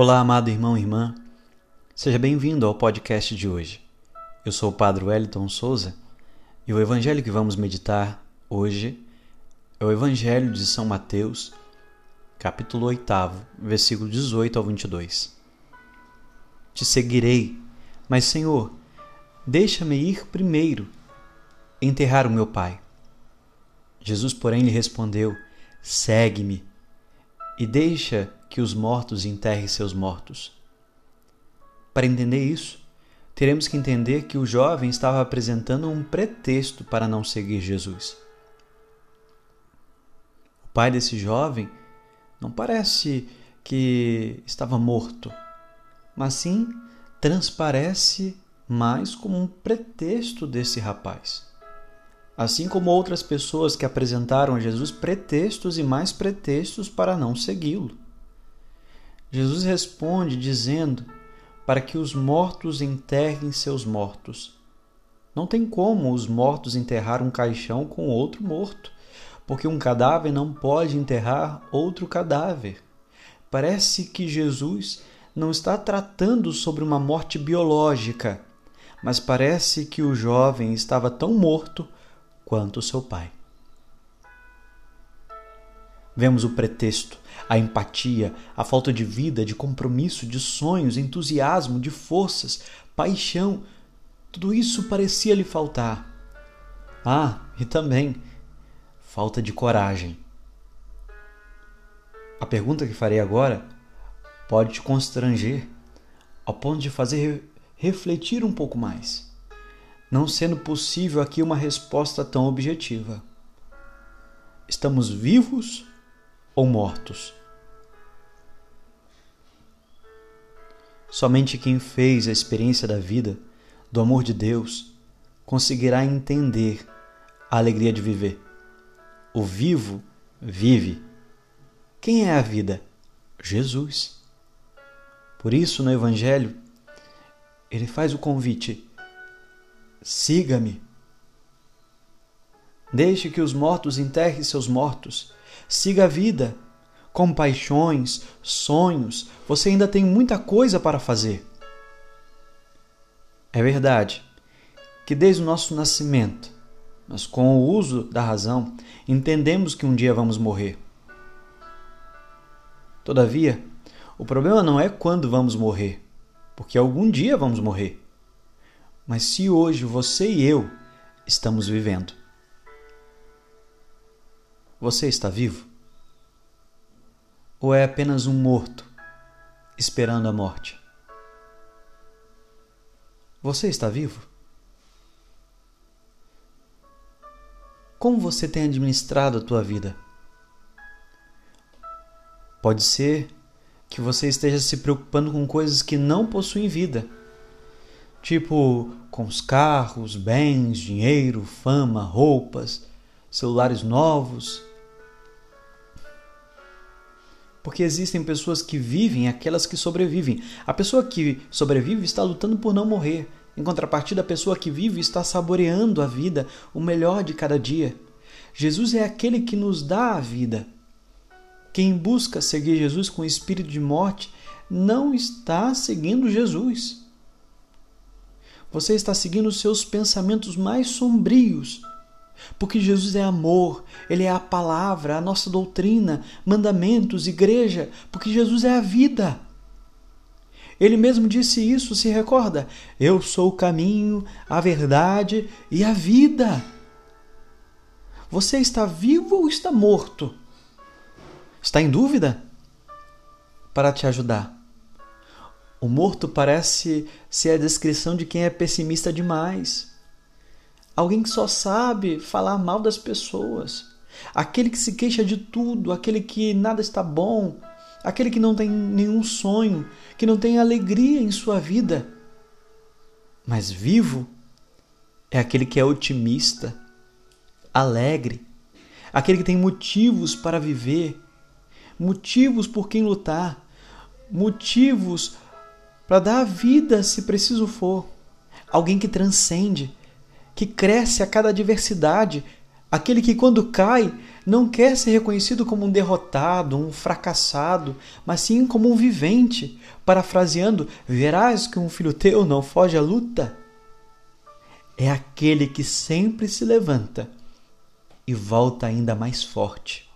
Olá, amado irmão e irmã. Seja bem-vindo ao podcast de hoje. Eu sou o Padre Wellington Souza e o evangelho que vamos meditar hoje é o Evangelho de São Mateus, capítulo 8, versículo 18 ao 22. Te seguirei, mas, Senhor, deixa-me ir primeiro enterrar o meu pai. Jesus, porém, lhe respondeu: Segue-me e deixa que os mortos enterrem seus mortos. Para entender isso, teremos que entender que o jovem estava apresentando um pretexto para não seguir Jesus. O pai desse jovem não parece que estava morto, mas sim transparece mais como um pretexto desse rapaz assim como outras pessoas que apresentaram a Jesus pretextos e mais pretextos para não segui-lo. Jesus responde dizendo para que os mortos enterrem seus mortos. Não tem como os mortos enterrar um caixão com outro morto, porque um cadáver não pode enterrar outro cadáver. Parece que Jesus não está tratando sobre uma morte biológica, mas parece que o jovem estava tão morto quanto seu pai. Vemos o pretexto, a empatia, a falta de vida, de compromisso, de sonhos, entusiasmo, de forças, paixão. Tudo isso parecia lhe faltar. Ah, e também falta de coragem. A pergunta que farei agora pode te constranger ao ponto de fazer refletir um pouco mais não sendo possível aqui uma resposta tão objetiva. Estamos vivos ou mortos? Somente quem fez a experiência da vida, do amor de Deus, conseguirá entender a alegria de viver. O vivo vive. Quem é a vida? Jesus. Por isso, no Evangelho, ele faz o convite Siga-me. Deixe que os mortos enterrem seus mortos. Siga a vida. Com paixões, sonhos, você ainda tem muita coisa para fazer. É verdade que desde o nosso nascimento, mas com o uso da razão, entendemos que um dia vamos morrer. Todavia, o problema não é quando vamos morrer, porque algum dia vamos morrer mas se hoje você e eu estamos vivendo. Você está vivo? Ou é apenas um morto esperando a morte? Você está vivo? Como você tem administrado a tua vida? Pode ser que você esteja se preocupando com coisas que não possuem vida tipo com os carros, bens, dinheiro, fama, roupas, celulares novos. Porque existem pessoas que vivem, aquelas que sobrevivem. A pessoa que sobrevive está lutando por não morrer. Em contrapartida, a pessoa que vive está saboreando a vida, o melhor de cada dia. Jesus é aquele que nos dá a vida. Quem busca seguir Jesus com espírito de morte não está seguindo Jesus. Você está seguindo os seus pensamentos mais sombrios. Porque Jesus é amor, Ele é a palavra, a nossa doutrina, mandamentos, igreja, porque Jesus é a vida. Ele mesmo disse isso, se recorda? Eu sou o caminho, a verdade e a vida. Você está vivo ou está morto? Está em dúvida? Para te ajudar, o morto parece ser a descrição de quem é pessimista demais. Alguém que só sabe falar mal das pessoas. Aquele que se queixa de tudo, aquele que nada está bom, aquele que não tem nenhum sonho, que não tem alegria em sua vida. Mas vivo é aquele que é otimista, alegre, aquele que tem motivos para viver, motivos por quem lutar, motivos para dar a vida se preciso for. Alguém que transcende, que cresce a cada adversidade, aquele que quando cai não quer ser reconhecido como um derrotado, um fracassado, mas sim como um vivente. Parafraseando, verás que um filho teu não foge à luta. É aquele que sempre se levanta e volta ainda mais forte.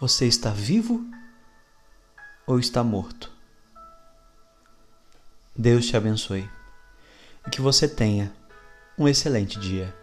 Você está vivo ou está morto? Deus te abençoe e que você tenha um excelente dia.